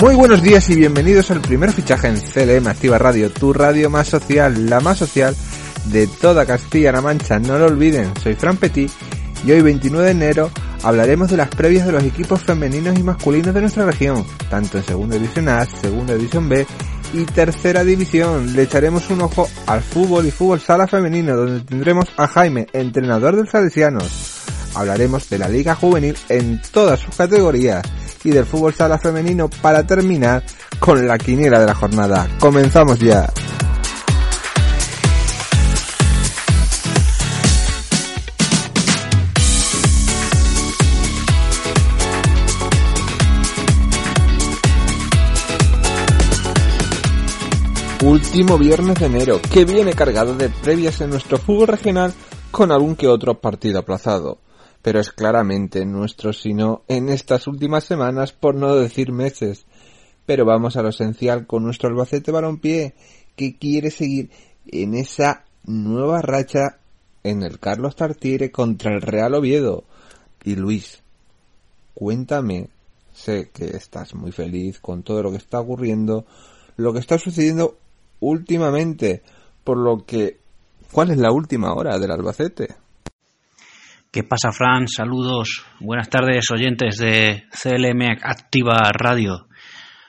Muy buenos días y bienvenidos al primer fichaje en CLM Activa Radio, tu radio más social, la más social de toda Castilla-La Mancha. No lo olviden, soy Fran Petit y hoy 29 de enero hablaremos de las previas de los equipos femeninos y masculinos de nuestra región, tanto en Segunda División A, Segunda División B y Tercera División. Le echaremos un ojo al fútbol y fútbol sala femenino, donde tendremos a Jaime, entrenador del Salesianos. Hablaremos de la Liga Juvenil en todas sus categorías y del fútbol sala femenino para terminar con la quiniela de la jornada. Comenzamos ya. Último viernes de enero, que viene cargado de previas en nuestro fútbol regional con algún que otro partido aplazado pero es claramente nuestro sino en estas últimas semanas, por no decir meses. Pero vamos a lo esencial con nuestro Albacete Balompié, que quiere seguir en esa nueva racha en el Carlos Tartiere contra el Real Oviedo. Y Luis, cuéntame, sé que estás muy feliz con todo lo que está ocurriendo, lo que está sucediendo últimamente, por lo que, ¿cuál es la última hora del Albacete? ¿Qué pasa, Fran? Saludos. Buenas tardes, oyentes de CLM Activa Radio.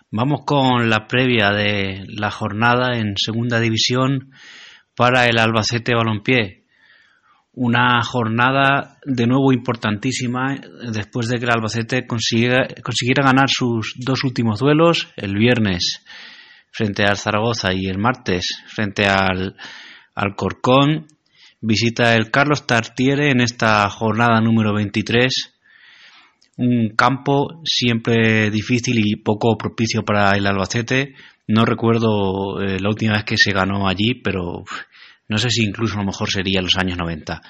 Vamos con la previa de la jornada en Segunda División para el Albacete Balompié. Una jornada de nuevo importantísima después de que el Albacete consiguiera, consiguiera ganar sus dos últimos duelos el viernes frente al Zaragoza y el martes frente al, al Corcón visita el Carlos Tartiere en esta jornada número 23. Un campo siempre difícil y poco propicio para el Albacete. No recuerdo eh, la última vez que se ganó allí, pero no sé si incluso a lo mejor sería los años 90.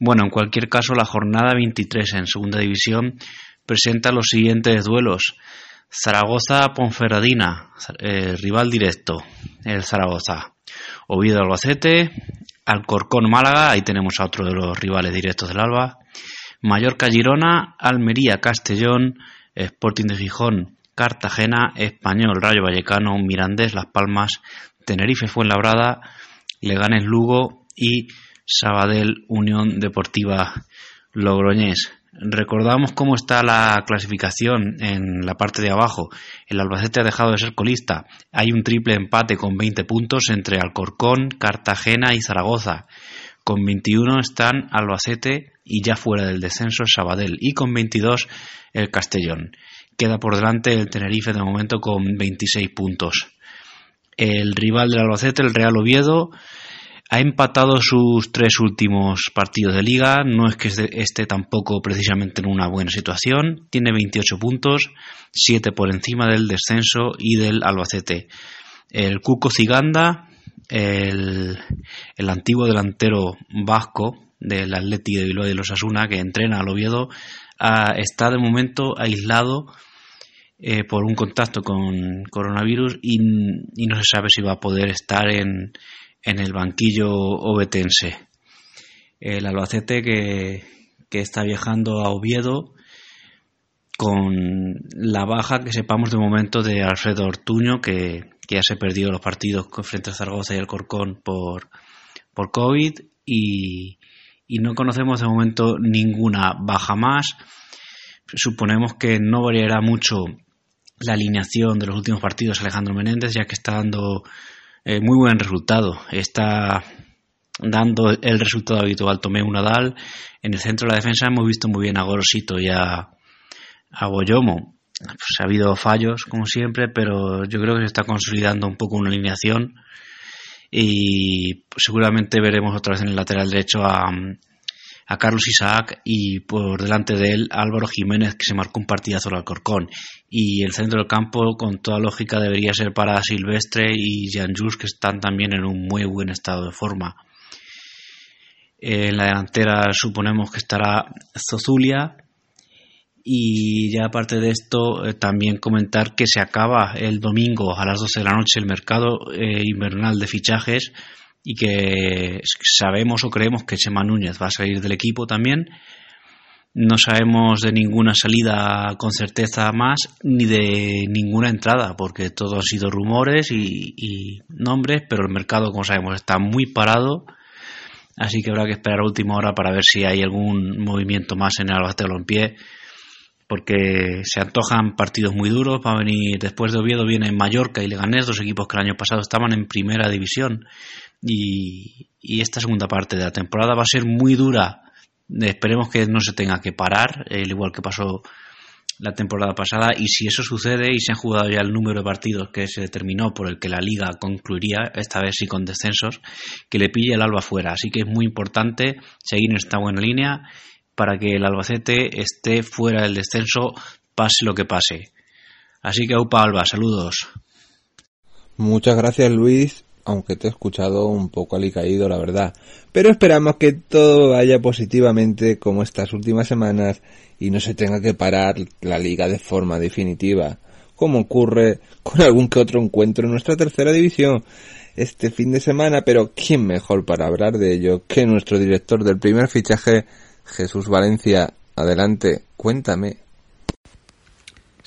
Bueno, en cualquier caso, la jornada 23 en Segunda División presenta los siguientes duelos. Zaragoza-Ponferradina, eh, rival directo, el Zaragoza. Oviedo-Albacete, Alcorcón Málaga, ahí tenemos a otro de los rivales directos del Alba. Mallorca Girona, Almería Castellón, Sporting de Gijón, Cartagena, Español Rayo Vallecano, Mirandés Las Palmas, Tenerife Fuenlabrada, Leganes Lugo y Sabadell Unión Deportiva Logroñés. Recordamos cómo está la clasificación en la parte de abajo. El Albacete ha dejado de ser colista. Hay un triple empate con 20 puntos entre Alcorcón, Cartagena y Zaragoza. Con 21 están Albacete y ya fuera del descenso Sabadell. Y con 22 el Castellón. Queda por delante el Tenerife de momento con 26 puntos. El rival del Albacete, el Real Oviedo, ha empatado sus tres últimos partidos de liga, no es que esté tampoco precisamente en una buena situación, tiene 28 puntos, 7 por encima del descenso y del Albacete. El Cuco Ciganda, el, antiguo delantero vasco del Atleti de Bilbao y de los Asuna que entrena al Oviedo, está de momento aislado eh, por un contacto con coronavirus y no se sabe si va a poder estar en, en el banquillo obetense. El Albacete que, está viajando a Oviedo con la baja que sepamos de momento de Alfredo Ortuño, que, ya se perdió los partidos frente a Zaragoza y Alcorcón por, por COVID y, y no conocemos de momento ninguna baja más. Suponemos que no variará mucho la alineación de los últimos partidos Alejandro Menéndez, ya que está dando eh, muy buen resultado. Está dando el resultado habitual. Tomé un Nadal. En el centro de la defensa hemos visto muy bien a Gorosito y a, a Boyomo. Pues ha habido fallos, como siempre, pero yo creo que se está consolidando un poco una alineación. y seguramente veremos otra vez en el lateral derecho a, a Carlos Isaac y por delante de él Álvaro Jiménez que se marcó un partidazo al Alcorcón y el centro del campo con toda lógica debería ser para Silvestre y Jan Jus que están también en un muy buen estado de forma. En la delantera suponemos que estará Zozulia y ya aparte de esto eh, también comentar que se acaba el domingo a las 12 de la noche el mercado eh, invernal de fichajes y que sabemos o creemos que Chema Núñez va a salir del equipo también. No sabemos de ninguna salida con certeza más ni de ninguna entrada, porque todo han sido rumores y, nombres, pero el mercado, como sabemos, está muy parado. Así que habrá que esperar a última hora para ver si hay algún movimiento más en el Albacete porque se antojan partidos muy duros. Va a venir después de Oviedo, viene Mallorca y Leganés, dos equipos que el año pasado estaban en primera división y, esta segunda parte de la temporada va a ser muy dura. Esperemos que no se tenga que parar, el igual que pasó la temporada pasada y si eso sucede y se han jugado ya el número de partidos que se determinó por el que la liga concluiría, esta vez sí con descensos, que le pille el Alba fuera. Así que es muy importante seguir en esta buena línea para que el Albacete esté fuera del descenso pase lo que pase. Así que Upa Alba, saludos. Muchas gracias Luis aunque te he escuchado un poco alicaído, la verdad. Pero esperamos que todo vaya positivamente como estas últimas semanas y no se tenga que parar la liga de forma definitiva, como ocurre con algún que otro encuentro en nuestra tercera división este fin de semana, pero ¿quién mejor para hablar de ello que nuestro director del primer fichaje, Jesús Valencia? Adelante, cuéntame.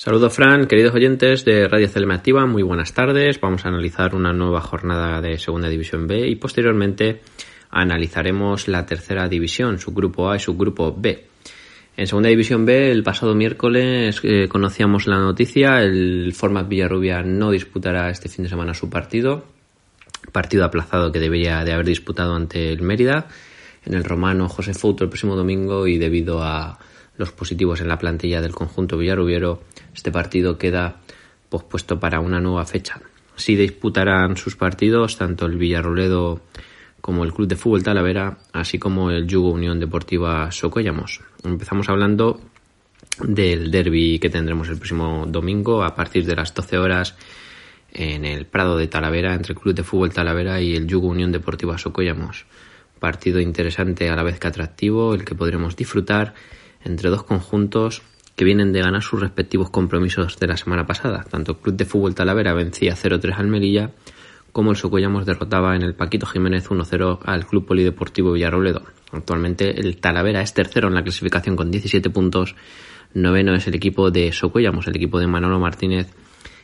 Saludos Fran, queridos oyentes de Radio Celme Activa, muy buenas tardes. Vamos a analizar una nueva jornada de Segunda División B y posteriormente analizaremos la tercera división, su grupo A y su grupo B. En Segunda División B, el pasado miércoles eh, conocíamos la noticia, el Format Villarrubia no disputará este fin de semana su partido, partido aplazado que debería de haber disputado ante el Mérida, en el romano José Fouto el próximo domingo y debido a los positivos en la plantilla del conjunto villarrubiero, este partido queda pospuesto para una nueva fecha. Sí disputarán sus partidos tanto el Villarroledo como el Club de Fútbol Talavera, así como el Yugo Unión Deportiva Socollamos. Empezamos hablando del derby que tendremos el próximo domingo a partir de las 12 horas en el Prado de Talavera entre el Club de Fútbol Talavera y el Yugo Unión Deportiva Socollamos. Partido interesante a la vez que atractivo, el que podremos disfrutar entre dos conjuntos que vienen de ganar sus respectivos compromisos de la semana pasada. Tanto el Club de Fútbol Talavera vencía 0-3 al Melilla, como el Socuellamos derrotaba en el Paquito Jiménez 1-0 al Club Polideportivo Villarrobledo. Actualmente el Talavera es tercero en la clasificación con 17 puntos. Noveno es el equipo de Socuellamos, el equipo de Manolo Martínez,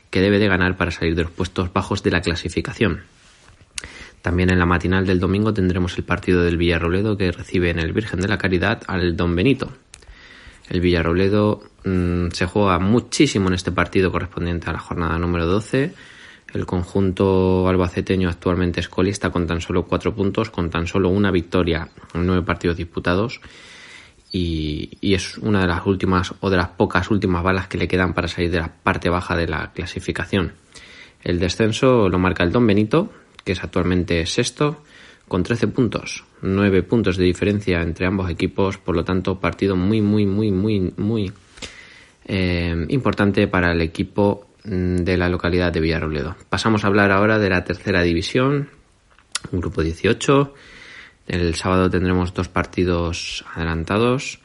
que debe de ganar para salir de los puestos bajos de la clasificación. También en la matinal del domingo tendremos el partido del Villarrobledo que recibe en el Virgen de la Caridad al Don Benito. El Villarrobledo mm, se juega muchísimo en este partido correspondiente a la jornada número 12. El conjunto albaceteño actualmente es colista con tan solo cuatro puntos, con tan solo una victoria en nueve partidos disputados. Y, y, es una de las últimas o de las pocas últimas balas que le quedan para salir de la parte baja de la clasificación. El descenso lo marca el Don Benito, que es actualmente sexto, con 13 puntos, 9 puntos de diferencia entre ambos equipos, por lo tanto partido muy, muy, muy, muy, muy eh, importante para el equipo mm, de la localidad de Villarrobledo. Pasamos a hablar ahora de la tercera división, grupo 18. El sábado tendremos dos partidos adelantados.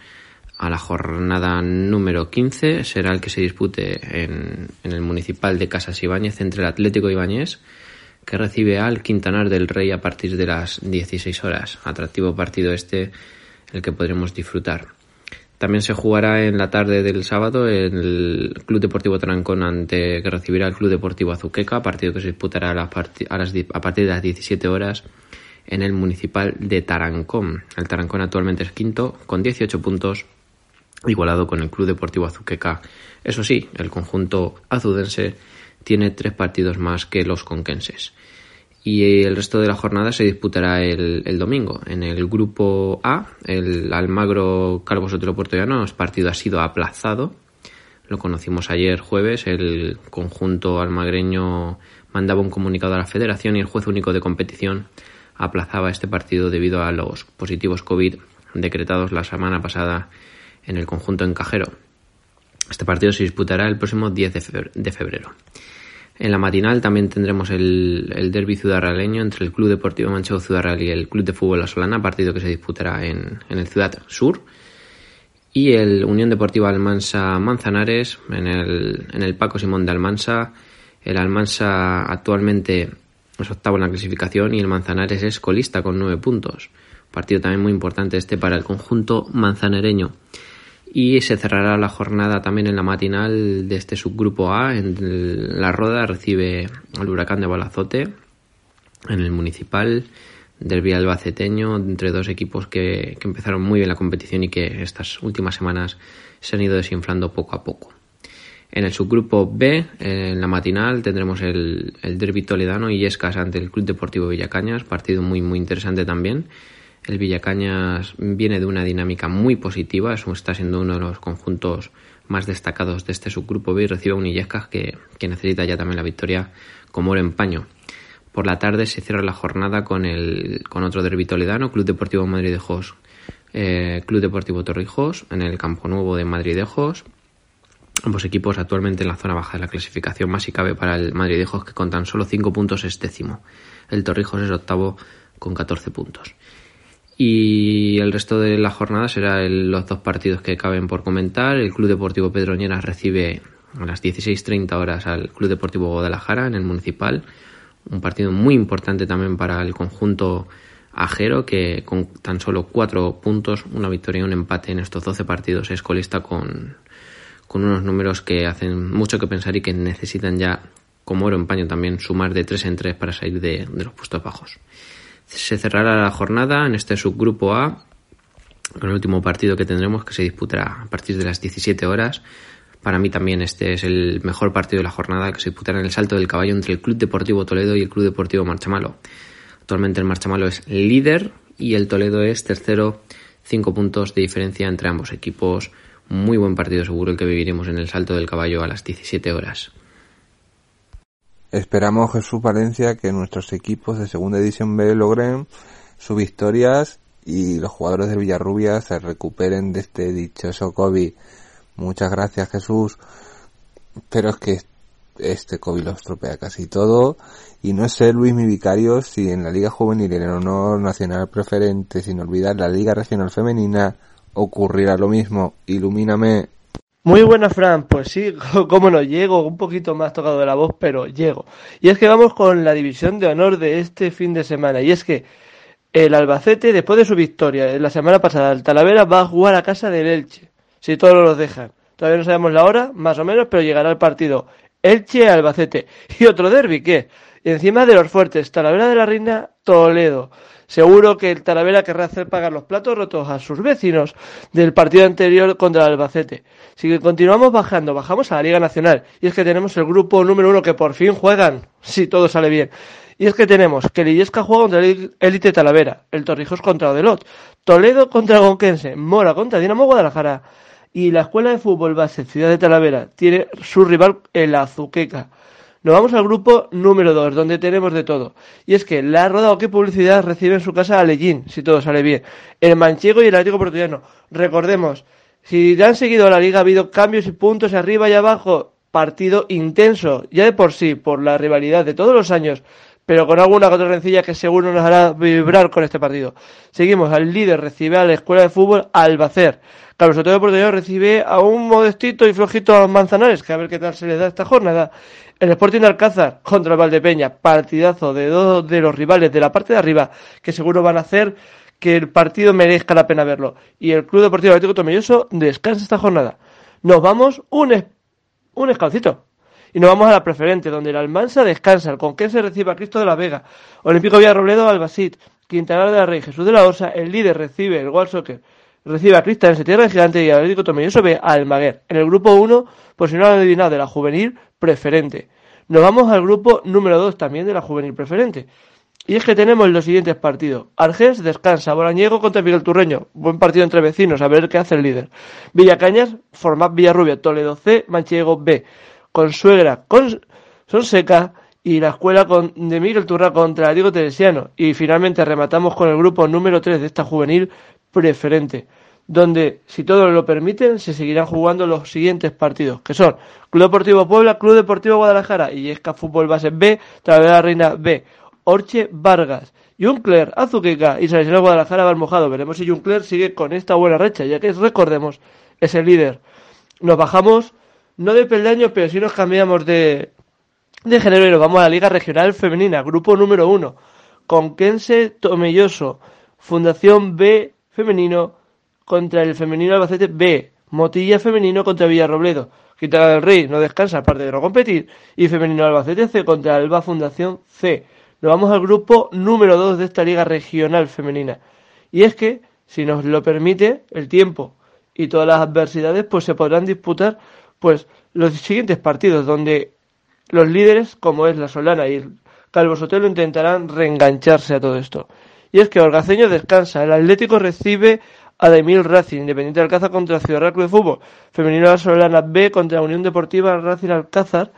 A la jornada número 15 será el que se dispute en, en el municipal de Casas Ibáñez entre el Atlético Ibáñez que recibe al Quintanar del Rey a partir de las 16 horas. Atractivo partido este, el que podremos disfrutar. También se jugará en la tarde del sábado el Club Deportivo Tarancón ante que recibirá el Club Deportivo Azuqueca, partido que se disputará a, a partir de las 17 horas en el municipal de Tarancón. El Tarancón actualmente es quinto con 18 puntos, igualado con el Club Deportivo Azuqueca. Eso sí, el conjunto azudense tiene tres partidos más que los conquenses. Y el resto de la jornada se disputará el, domingo. En el grupo A, el Almagro Calvo Sotelo Puertollano, el partido ha sido aplazado. Lo conocimos ayer jueves. El conjunto almagreño mandaba un comunicado a la federación y el juez único de competición aplazaba este partido debido a los positivos COVID decretados la semana pasada en el conjunto encajero. Este partido se disputará el próximo 10 de febrero. En la matinal también tendremos el, derby ciudadraleño entre el Club Deportivo Manchego Ciudad y el Club de Fútbol La Solana, partido que se disputará en, en el Ciudad Sur. Y el Unión Deportiva Almansa Manzanares en el, en el Paco Simón de Almansa. El Almansa actualmente es octavo en la clasificación y el Manzanares es colista con nueve puntos. Partido también muy importante este para el conjunto manzanareño. Y se cerrará la jornada también en la matinal de este subgrupo A. En la Roda recibe al Huracán de Balazote en el municipal del albaceteño entre dos equipos que, que, empezaron muy bien la competición y que estas últimas semanas se han ido desinflando poco a poco. En el subgrupo B, en la matinal, tendremos el, el derbi toledano y Escas ante el Club Deportivo Villacañas, partido muy muy interesante también. El Villacañas viene de una dinámica muy positiva, está siendo uno de los conjuntos más destacados de este subgrupo B y recibe a un Illescas que, que, necesita ya también la victoria como oro en. Por la tarde se cierra la jornada con, el, con otro derbi toledano, Club Deportivo Madridejos, eh, Club Deportivo Torrijos, en el Campo Nuevo de Madridejos. Ambos equipos actualmente en la zona baja de la clasificación, más si cabe para el Madridejos que con tan solo 5 puntos es décimo. El Torrijos es octavo con 14 puntos. Y el resto de la jornada será el, los dos partidos que caben por comentar. El Club Deportivo Pedroñeras recibe a las 16.30 horas al Club Deportivo Guadalajara en el Municipal. Un partido muy importante también para el conjunto ajero que con tan solo cuatro puntos, una victoria y un empate en estos 12 partidos es colista con, con unos números que hacen mucho que pensar y que necesitan ya, como oro en paño también, sumar de 3 en 3 para salir de los puestos bajos. Se cerrará la jornada en este subgrupo A con el último partido que tendremos que se disputará a partir de las 17 horas. Para mí también este es el mejor partido de la jornada que se disputará en el Salto del Caballo entre el Club Deportivo Toledo y el Club Deportivo Marchamalo. Actualmente el Marchamalo es líder y el Toledo es tercero, cinco puntos de diferencia entre ambos equipos. Muy buen partido seguro el que viviremos en el Salto del Caballo a las 17 horas. Esperamos, Jesús Valencia, que nuestros equipos de Segunda División B logren sus victorias y los jugadores del Villarrubia se recuperen de este dichoso COVID. Muchas gracias, Jesús. Pero es que este COVID lo estropea casi todo. Y no sé, Luis, mi vicario, si en la Liga Juvenil, en el honor nacional preferente, sin olvidar la Liga Regional Femenina, ocurrirá lo mismo. Ilumíname. Muy buena, Fran. Pues sí, cómo no, llego un poquito más tocado de la voz, pero llego. Y es que vamos con la división de honor de este fin de semana. Y es que el Albacete, después de su victoria la semana pasada, el Talavera va a jugar a casa del Elche. Si todos los dejan. Todavía no sabemos la hora, más o menos, pero llegará el partido. Elche-Albacete. Y otro derby, ¿qué? Y encima de los fuertes, Talavera de la Reina, Toledo. Seguro que el Talavera querrá hacer pagar los platos rotos a sus vecinos del partido anterior contra el Albacete. Si continuamos bajando, bajamos a la Liga Nacional. Y es que tenemos el grupo número uno que por fin juegan, si todo sale bien. Y es que tenemos que Lillesca juega contra el Elite Talavera, el Torrijos contra Odelot, Toledo contra Gonquense, Mora contra Dinamo Guadalajara. Y la Escuela de Fútbol Base Ciudad de Talavera tiene su rival el Azuqueca. Nos vamos al grupo número 2, donde tenemos de todo. Y es que la Roda o qué publicidad recibe en su casa a Lellín, si todo sale bien. El Manchego y el Atlético Portugués. Recordemos, si han seguido la liga, ha habido cambios y puntos arriba y abajo. Partido intenso, ya de por sí, por la rivalidad de todos los años, pero con alguna otra rencilla que seguro nos hará vibrar con este partido. Seguimos, al líder recibe a la Escuela de Fútbol Albacer. Carlos de Portugués recibe a un modestito y flojito Manzanares, que a ver qué tal se les da esta jornada. El Sporting de Alcázar contra el Valdepeña, partidazo de dos de los rivales de la parte de arriba, que seguro van a hacer que el partido merezca la pena verlo. Y el Club Deportivo Atlético Tomelloso descansa esta jornada. Nos vamos un, un escalcito. Y nos vamos a la preferente, donde el Almansa descansa, el Conquense recibe a Cristo de la Vega, Olímpico Villarrobledo Albacit, Quintanar de la Rey, Jesús de la Osa, el líder recibe el World Soccer, recibe a Cristian Tierra Gigante y Atlético Tomelloso ve a Almaguer. En el grupo 1, por si no lo han adivinado, de la juvenil preferente. Nos vamos al grupo número 2 también de la juvenil preferente. Y es que tenemos los siguientes partidos. Argés descansa, Bolañego contra Miguel Turreño. Buen partido entre vecinos, a ver qué hace el líder. Villacañas, Format Villarrubia, Toledo C, Manchego B. Consuegra, con Sonseca y la escuela de Miguel Turra contra Diego Teresiano. Y finalmente rematamos con el grupo número 3 de esta juvenil preferente, donde, si todos lo permiten, se seguirán jugando los siguientes partidos, que son Club Deportivo Puebla, Club Deportivo Guadalajara, y Esca Fútbol Base B, Talavera Reina B, Orche Vargas, Juncler, Azuqueca y Salesiano Guadalajara va mojado. Veremos si Juncler sigue con esta buena recha, ya que recordemos, es el líder. Nos bajamos, no de peldaños, pero si nos cambiamos de, de género y nos vamos a la Liga Regional Femenina, grupo número uno. Conquense Tomelloso, Fundación B Femenino contra el Femenino Albacete B, Motilla Femenino contra Villarrobledo, Quintana del Rey no descansa aparte de no competir, y Femenino Albacete C contra Alba Fundación C. Nos vamos al grupo número 2 de esta Liga Regional Femenina. Y es que, si nos lo permite el tiempo y todas las adversidades, pues se podrán disputar pues los siguientes partidos donde los líderes, como es la Solana y el Calvo Sotelo, intentarán reengancharse a todo esto. Y es que Orgaceño descansa, el Atlético recibe a Daimil Racing, Independiente Alcázar contra Ciudad Real Club de Fútbol, Femenino La Solana B contra Unión Deportiva Racing Alcázar,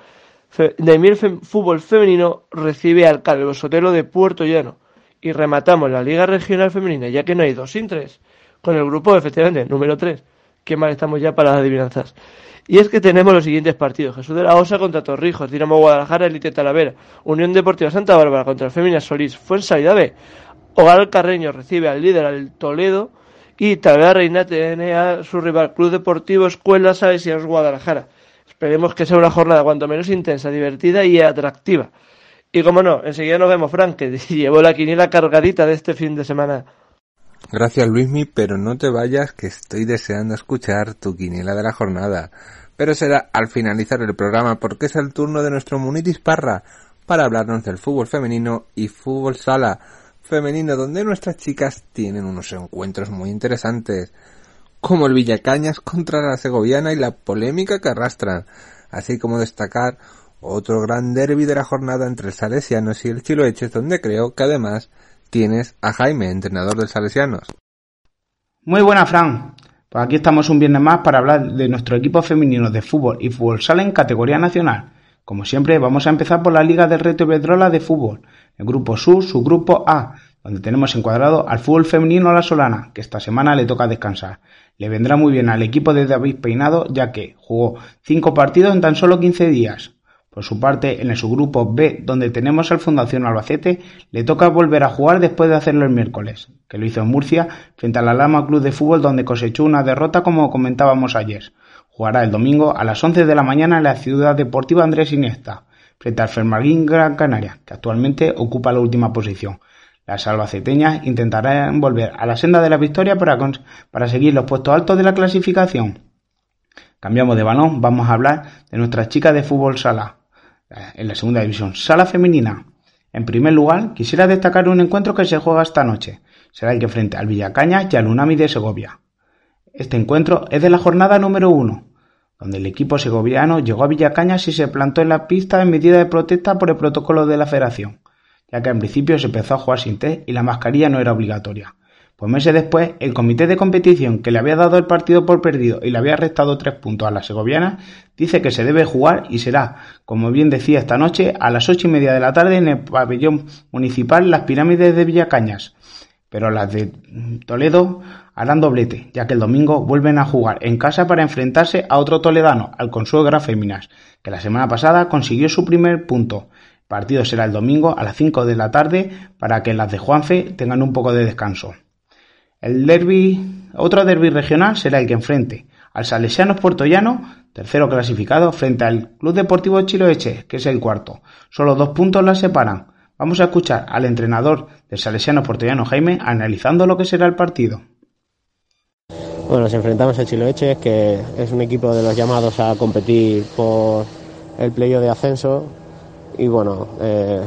Daimil Fútbol Femenino recibe al Calvo Sotelo de Puerto Llano. Y rematamos la Liga Regional Femenina, ya que no hay dos sin tres, con el grupo efectivamente número 3. Qué mal estamos ya para las adivinanzas. Y es que tenemos los siguientes partidos. Jesús de la Osa contra Torrijos, Dinamo Guadalajara, Elite Talavera, Unión Deportiva Santa Bárbara contra el Femina Solís, Fuensalida B, Hogar Carreño recibe al líder al Toledo y Talavera Reina tiene a su rival Club Deportivo Escuela Salesianos Guadalajara. Esperemos que sea una jornada cuanto menos intensa, divertida y atractiva. Y como no, enseguida nos vemos, Frank, que llevó la quiniela cargadita de este fin de semana. Gracias Luismi, pero no te vayas que estoy deseando escuchar tu quiniela de la jornada. Pero será al finalizar el programa porque es el turno de nuestro Munitis Parra para hablarnos del fútbol femenino y fútbol sala femenino donde nuestras chicas tienen unos encuentros muy interesantes como el Villacañas contra la Segoviana y la polémica que arrastran, así como destacar otro gran derby de la jornada entre el Salesianos y el Chiloeches donde creo que además tienes a Jaime, entrenador del Salesianos. Muy buena, Fran. Pues aquí estamos un viernes más para hablar de nuestro equipo femenino de fútbol y fútbol sala en categoría nacional. Como siempre, vamos a empezar por la Liga del Reto Iberdrola de fútbol, el grupo sur, su grupo A, donde tenemos encuadrado al fútbol femenino la Solana, que esta semana le toca descansar. Le vendrá muy bien al equipo de David Peinado, ya que jugó cinco partidos en tan solo 15 días. Por su parte, en el subgrupo B, donde tenemos al Fundación Albacete, le toca volver a jugar después de hacerlo el miércoles, que lo hizo en Murcia, frente a la Lama Club de Fútbol, donde cosechó una derrota como comentábamos ayer. Jugará el domingo a las 11 de la mañana en la Ciudad Deportiva Andrés Iniesta, frente al Fermarín Gran Canaria, que actualmente ocupa la última posición. Las albaceteñas intentarán volver a la senda de la victoria para, para seguir los puestos altos de la clasificación. Cambiamos de balón, vamos a hablar de nuestras chicas de fútbol sala en la segunda división. Sala femenina. En primer lugar, quisiera destacar un encuentro que se juega esta noche. Será el que frente al Villacaña y al Unami de Segovia. Este encuentro es de la jornada número uno, donde el equipo segoviano llegó a Villacañas y se plantó en la pista en medida de protesta por el protocolo de la federación, ya que en principio se empezó a jugar sin test y la mascarilla no era obligatoria. Pues meses después, el comité de competición que le había dado el partido por perdido y le había restado tres puntos a la segoviana, dice que se debe jugar y será, como bien decía esta noche, a las ocho y media de la tarde en el pabellón municipal Las Pirámides de Villacañas. Pero las de Toledo harán doblete, ya que el domingo vuelven a jugar en casa para enfrentarse a otro toledano, al Consuegra Féminas, que la semana pasada consiguió su primer punto. Partido será el domingo a las cinco de la tarde para que las de Juanfe tengan un poco de descanso. El derby, otro derby regional será el que enfrente al Salesianos Puertollano, tercero clasificado, frente al Club Deportivo Chiloeche, que es el cuarto. Solo dos puntos las separan. Vamos a escuchar al entrenador del Salesianos Puertollano, Jaime, analizando lo que será el partido. Bueno, nos enfrentamos a Chiloeche, que es un equipo de los llamados a competir por el playo de ascenso. Y bueno, eh,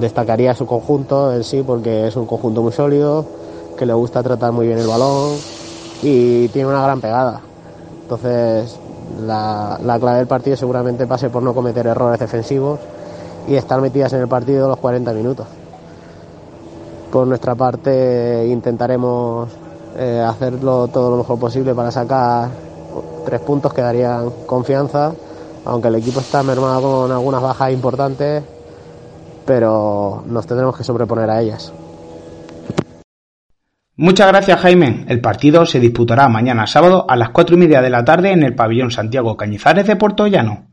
destacaría su conjunto en sí, porque es un conjunto muy sólido que le gusta tratar muy bien el balón y tiene una gran pegada. Entonces, la, clave del partido seguramente pase por no cometer errores defensivos y estar metidas en el partido los 40 minutos. Por nuestra parte intentaremos eh, hacerlo todo lo mejor posible para sacar tres puntos que darían confianza, aunque el equipo está mermado con algunas bajas importantes pero nos tendremos que sobreponer a ellas. Muchas gracias Jaime. El partido se disputará mañana sábado a las cuatro y media de la tarde en el pabellón Santiago Cañizares de Puerto Llano.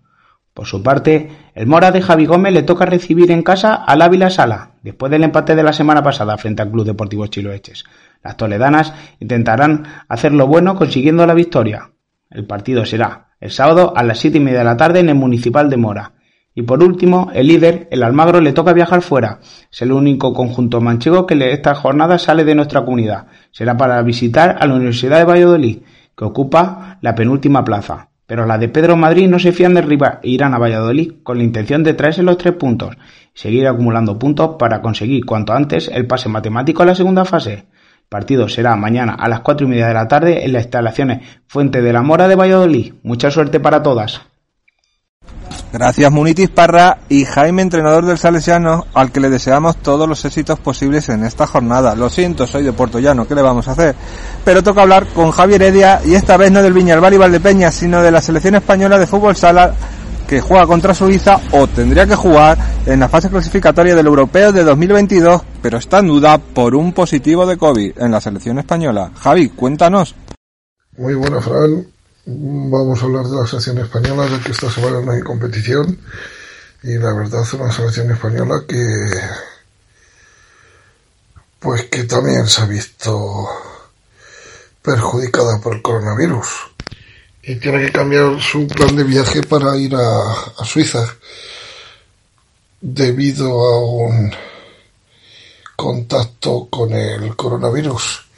Por su parte, el Mora de Javi Gómez le toca recibir en casa al Ávila Sala, después del empate de la semana pasada frente al Club Deportivo Chiloeches. Las toledanas intentarán hacer lo bueno consiguiendo la victoria. El partido será el sábado a las siete y media de la tarde en el Municipal de Mora. Y por último, el líder, el Almagro, le toca viajar fuera. Es el único conjunto manchego que esta jornada sale de nuestra comunidad. Será para visitar a la Universidad de Valladolid, que ocupa la penúltima plaza. Pero la de Pedro Madrid no se fían de arriba e irán a Valladolid con la intención de traerse los tres puntos y seguir acumulando puntos para conseguir cuanto antes el pase matemático a la segunda fase. El partido será mañana a las cuatro y media de la tarde en las instalaciones Fuente de la Mora de Valladolid. Mucha suerte para todas. Gracias Munitis Parra y Jaime, entrenador del Salesiano, al que le deseamos todos los éxitos posibles en esta jornada. Lo siento, soy de Puerto Llano, ¿qué le vamos a hacer? Pero toca hablar con Javier Heredia y esta vez no del Viñalbal y Valdepeña, sino de la selección española de fútbol sala que juega contra Suiza o tendría que jugar en la fase clasificatoria del Europeo de 2022, pero está en duda por un positivo de COVID en la selección española. Javi, cuéntanos. Muy buena, Fran. Vamos a hablar de la selección española, de que esta semana no hay competición. Y la verdad es una selección española que, pues que también se ha visto perjudicada por el coronavirus. Y tiene que cambiar su plan de viaje para ir a, a Suiza debido a un contacto con el coronavirus.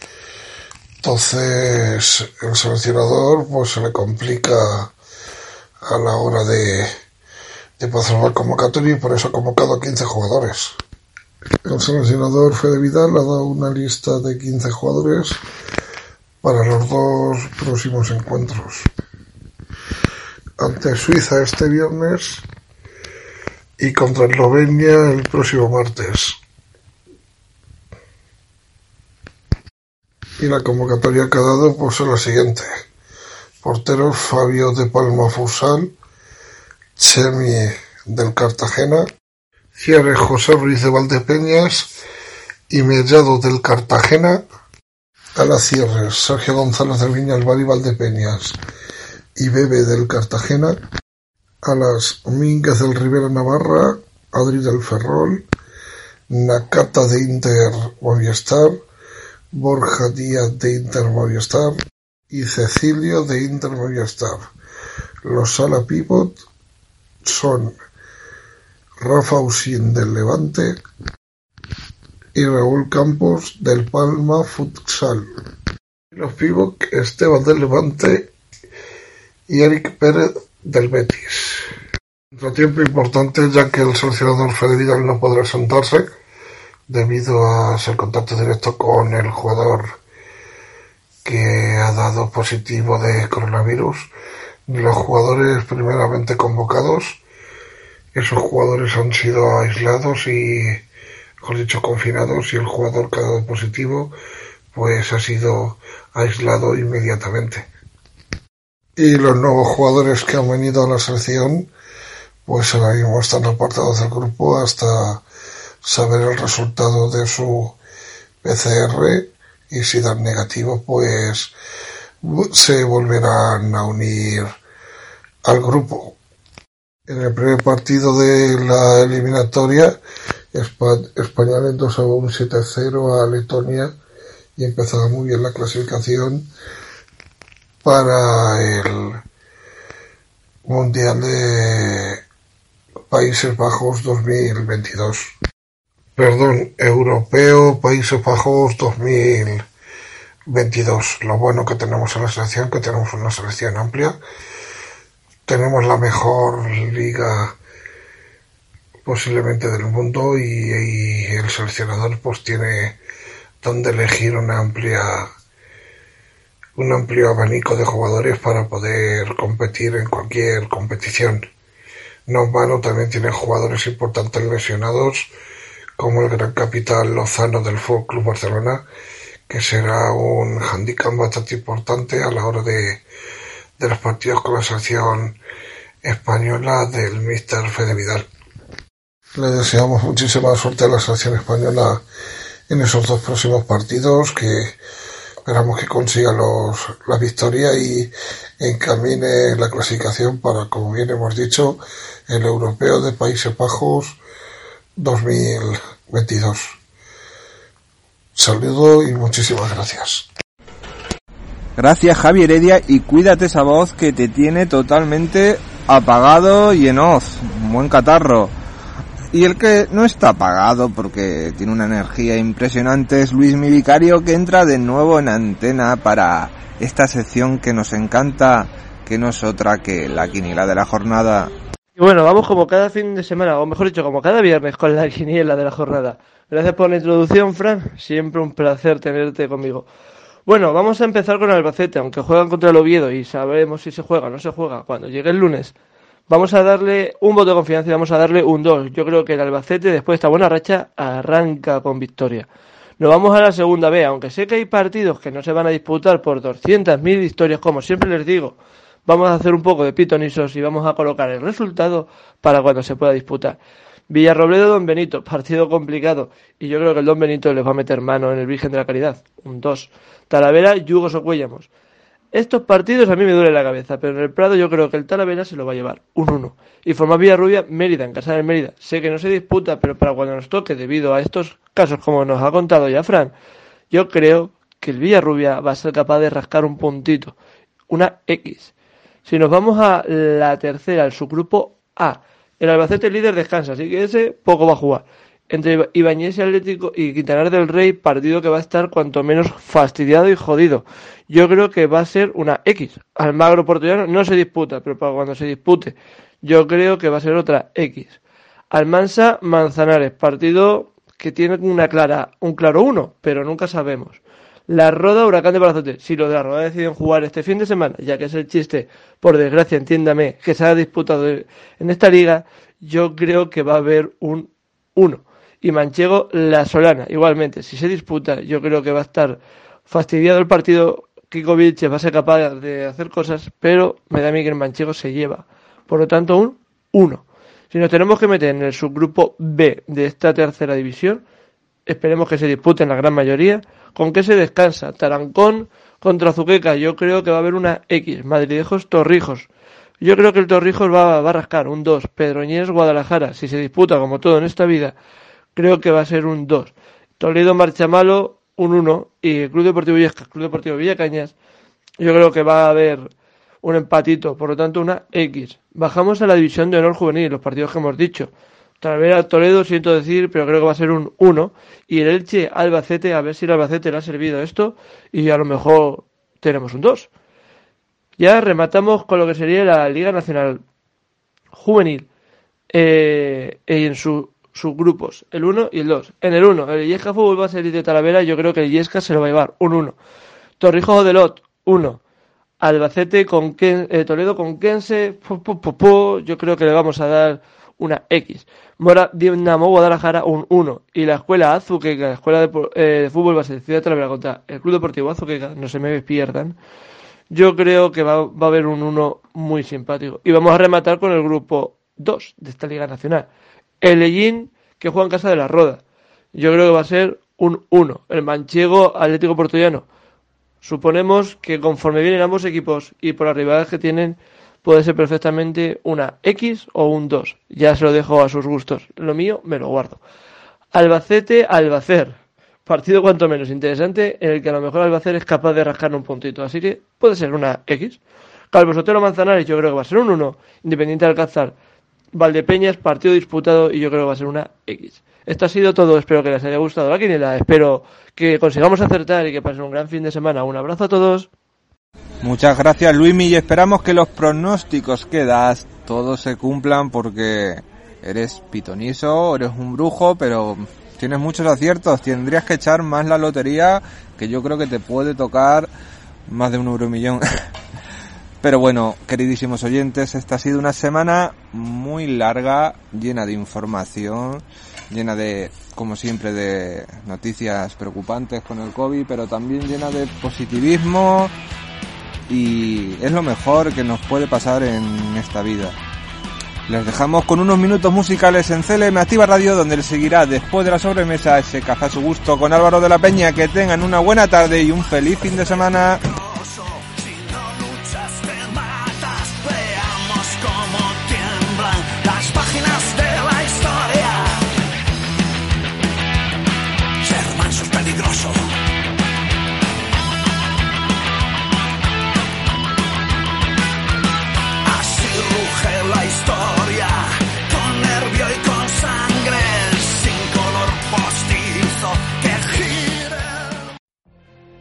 Entonces el seleccionador pues se le complica a la hora de, de la convocatoria y por eso ha convocado a 15 jugadores. El seleccionador Fede Vidal ha dado una lista de 15 jugadores para los dos próximos encuentros. Ante Suiza este viernes y contra Eslovenia el próximo martes. Y la convocatoria que ha dado pues es la siguiente. Porteros Fabio de Palma Fusal, Chemi del Cartagena, Cierre José Ruiz de Valdepeñas y Mellado del Cartagena, a la cierre Sergio González del Viñalbal y Valdepeñas y Bebe del Cartagena, a las Mínguez del Rivera Navarra, Adri del Ferrol, Nakata de Inter Movistar, Borja Díaz de Inter Movistar y Cecilio de Inter Movistar. Los sala pivot son Rafa Usín del Levante y Raúl Campos del Palma Futsal. Los pivot Esteban del Levante y Eric Pérez del Betis. Otro tiempo importante ya que el seleccionador Fede no podrá sentarse debido a ser contacto directo con el jugador que ha dado positivo de coronavirus. Los jugadores primeramente convocados, esos jugadores han sido aislados y, mejor dicho, confinados y el jugador que ha dado positivo pues ha sido aislado inmediatamente. Y los nuevos jugadores que han venido a la selección pues ahora mismo están apartados del grupo hasta saber el resultado de su PCR y si dan negativo pues se volverán a unir al grupo. En el primer partido de la eliminatoria España le endosaba un 7-0 a Letonia y empezaba muy bien la clasificación para el Mundial de Países Bajos 2022 perdón, Europeo Países Bajos 2022. Lo bueno que tenemos en la selección, que tenemos una selección amplia. Tenemos la mejor liga posiblemente del mundo y, el seleccionador pues tiene donde elegir una amplia un amplio abanico de jugadores para poder competir en cualquier competición. No vano también tiene jugadores importantes lesionados como el gran capital Lozano del Fútbol Club Barcelona, que será un handicap bastante importante a la hora de, de los partidos con la selección española del Mister Fede Vidal. Le deseamos muchísima suerte a la selección española en esos dos próximos partidos, que esperamos que consiga los, la victoria y encamine la clasificación para, como bien hemos dicho, el Europeo de Países Bajos 2022. Saludo y muchísimas gracias. Gracias Javi Heredia y cuídate esa voz que te tiene totalmente apagado y en un buen catarro. Y el que no está apagado porque tiene una energía impresionante es Luis Mi Vicario que entra de nuevo en antena para esta sección que nos encanta, que no es otra que la quiniela de la jornada. Y bueno, vamos como cada fin de semana, o mejor dicho, como cada viernes con la quiniela de la jornada. Gracias por la introducción, Fran. Siempre un placer tenerte conmigo. Bueno, vamos a empezar con Albacete, aunque juegan contra el Oviedo y sabemos si se juega o no se juega cuando llegue el lunes. Vamos a darle un voto de confianza y vamos a darle un 2. Yo creo que el Albacete, después de esta buena racha, arranca con victoria. Nos vamos a la segunda B, aunque sé que hay partidos que no se van a disputar por 200.000 victorias, como siempre les digo. Vamos a hacer un poco de pitonisos y vamos a colocar el resultado para cuando se pueda disputar. Villarrobledo Don Benito, partido complicado. Y yo creo que el Don Benito les va a meter mano en el Virgen de la Caridad. Un 2. Talavera, Yugos o Cuellamos. Estos partidos a mí me duele la cabeza, pero en el Prado yo creo que el Talavera se lo va a llevar, un 1. Y forma Villarrubia, Mérida, en casa de Mérida. Sé que no se disputa, pero para cuando nos toque, debido a estos casos como nos ha contado ya Fran, yo creo que el Villarrubia va a ser capaz de rascar un puntito, una X. Si nos vamos a la tercera, al subgrupo A, el Albacete líder descansa, así que ese poco va a jugar entre Ibañez y Atlético y Quintanar del Rey, partido que va a estar cuanto menos fastidiado y jodido. Yo creo que va a ser una X. Almagro Portugués no se disputa, pero para cuando se dispute, yo creo que va a ser otra X. Almansa Manzanares, partido que tiene una clara, un claro uno, pero nunca sabemos. La Roda Huracán de Balazote. Si los de la Roda deciden jugar este fin de semana, ya que es el chiste, por desgracia, entiéndame, que se ha disputado en esta liga, yo creo que va a haber un 1 y Manchego La Solana. Igualmente, si se disputa, yo creo que va a estar fastidiado el partido. Kiko Vilches va a ser capaz de hacer cosas, pero me da a mí que el Manchego se lleva. Por lo tanto, un 1. Si nos tenemos que meter en el subgrupo B de esta tercera división, esperemos que se disputen la gran mayoría. ¿Con qué se descansa? Tarancón contra Zuqueca. Yo creo que va a haber una X. Madridejos, Torrijos. Yo creo que el Torrijos va, a rascar un 2. Pedroñés, Guadalajara. Si se disputa como todo en esta vida, creo que va a ser un 2. Toledo Marchamalo, un 1. Y el Club Deportivo Club Deportivo Villacañas, yo creo que va a haber un empatito, por lo tanto una X. Bajamos a la división de honor juvenil, los partidos que hemos dicho. Talavera Toledo, siento decir, pero creo que va a ser un 1. Y el Elche Albacete, a ver si el Albacete le ha servido esto y a lo mejor tenemos un 2. Ya rematamos con lo que sería la Liga Nacional Juvenil. Eh, en su subgrupos, el 1 y el 2. En el 1, el Illesca Fútbol va a salir de Talavera, yo creo que el Illesca se lo va a llevar, un 1. Torrijos de Lot, 1. Albacete con eh, Toledo con Kense, yo creo que le vamos a dar una X. Mora Dinamo Guadalajara, un 1. Y la escuela Azuqueca, la escuela de, eh, fútbol va a ser Ciudad Talavera contra el Club Deportivo Azuqueca, no se me pierdan. Yo creo que va, va a haber un 1 muy simpático. Y vamos a rematar con el grupo 2 de esta Liga Nacional el Ellín que juega en casa de la Roda. Yo creo que va a ser un 1. El manchego Atlético Portugués. Suponemos que conforme vienen ambos equipos y por las rivalidades que tienen, puede ser perfectamente una X o un 2. Ya se lo dejo a sus gustos. Lo mío me lo guardo. Albacete Albacer. Partido cuanto menos interesante en el que a lo mejor Albacer es capaz de rascar un puntito. Así que puede ser una X. Calvo Sotero Manzanares yo creo que va a ser un 1. Independiente de Alcázar Valdepeñas, partido disputado y yo creo que va a ser una X. Esto ha sido todo, espero que les haya gustado la quiniela, espero que consigamos acertar y que pasen un gran fin de semana. Un abrazo a todos. Muchas gracias Luismi y esperamos que los pronósticos que das todos se cumplan porque eres pitonizo, eres un brujo, pero tienes muchos aciertos, tendrías que echar más la lotería que yo creo que te puede tocar más de un euro millón. Pero bueno, queridísimos oyentes, esta ha sido una semana muy larga, llena de información, llena de, como siempre, de noticias preocupantes con el COVID, pero también llena de positivismo y es lo mejor que nos puede pasar en esta vida. Les dejamos con unos minutos musicales en CLM Activa Radio donde les seguirá después de la sobremesa ese café a su gusto con Álvaro de la Peña. Que tengan una buena tarde y un feliz fin de semana.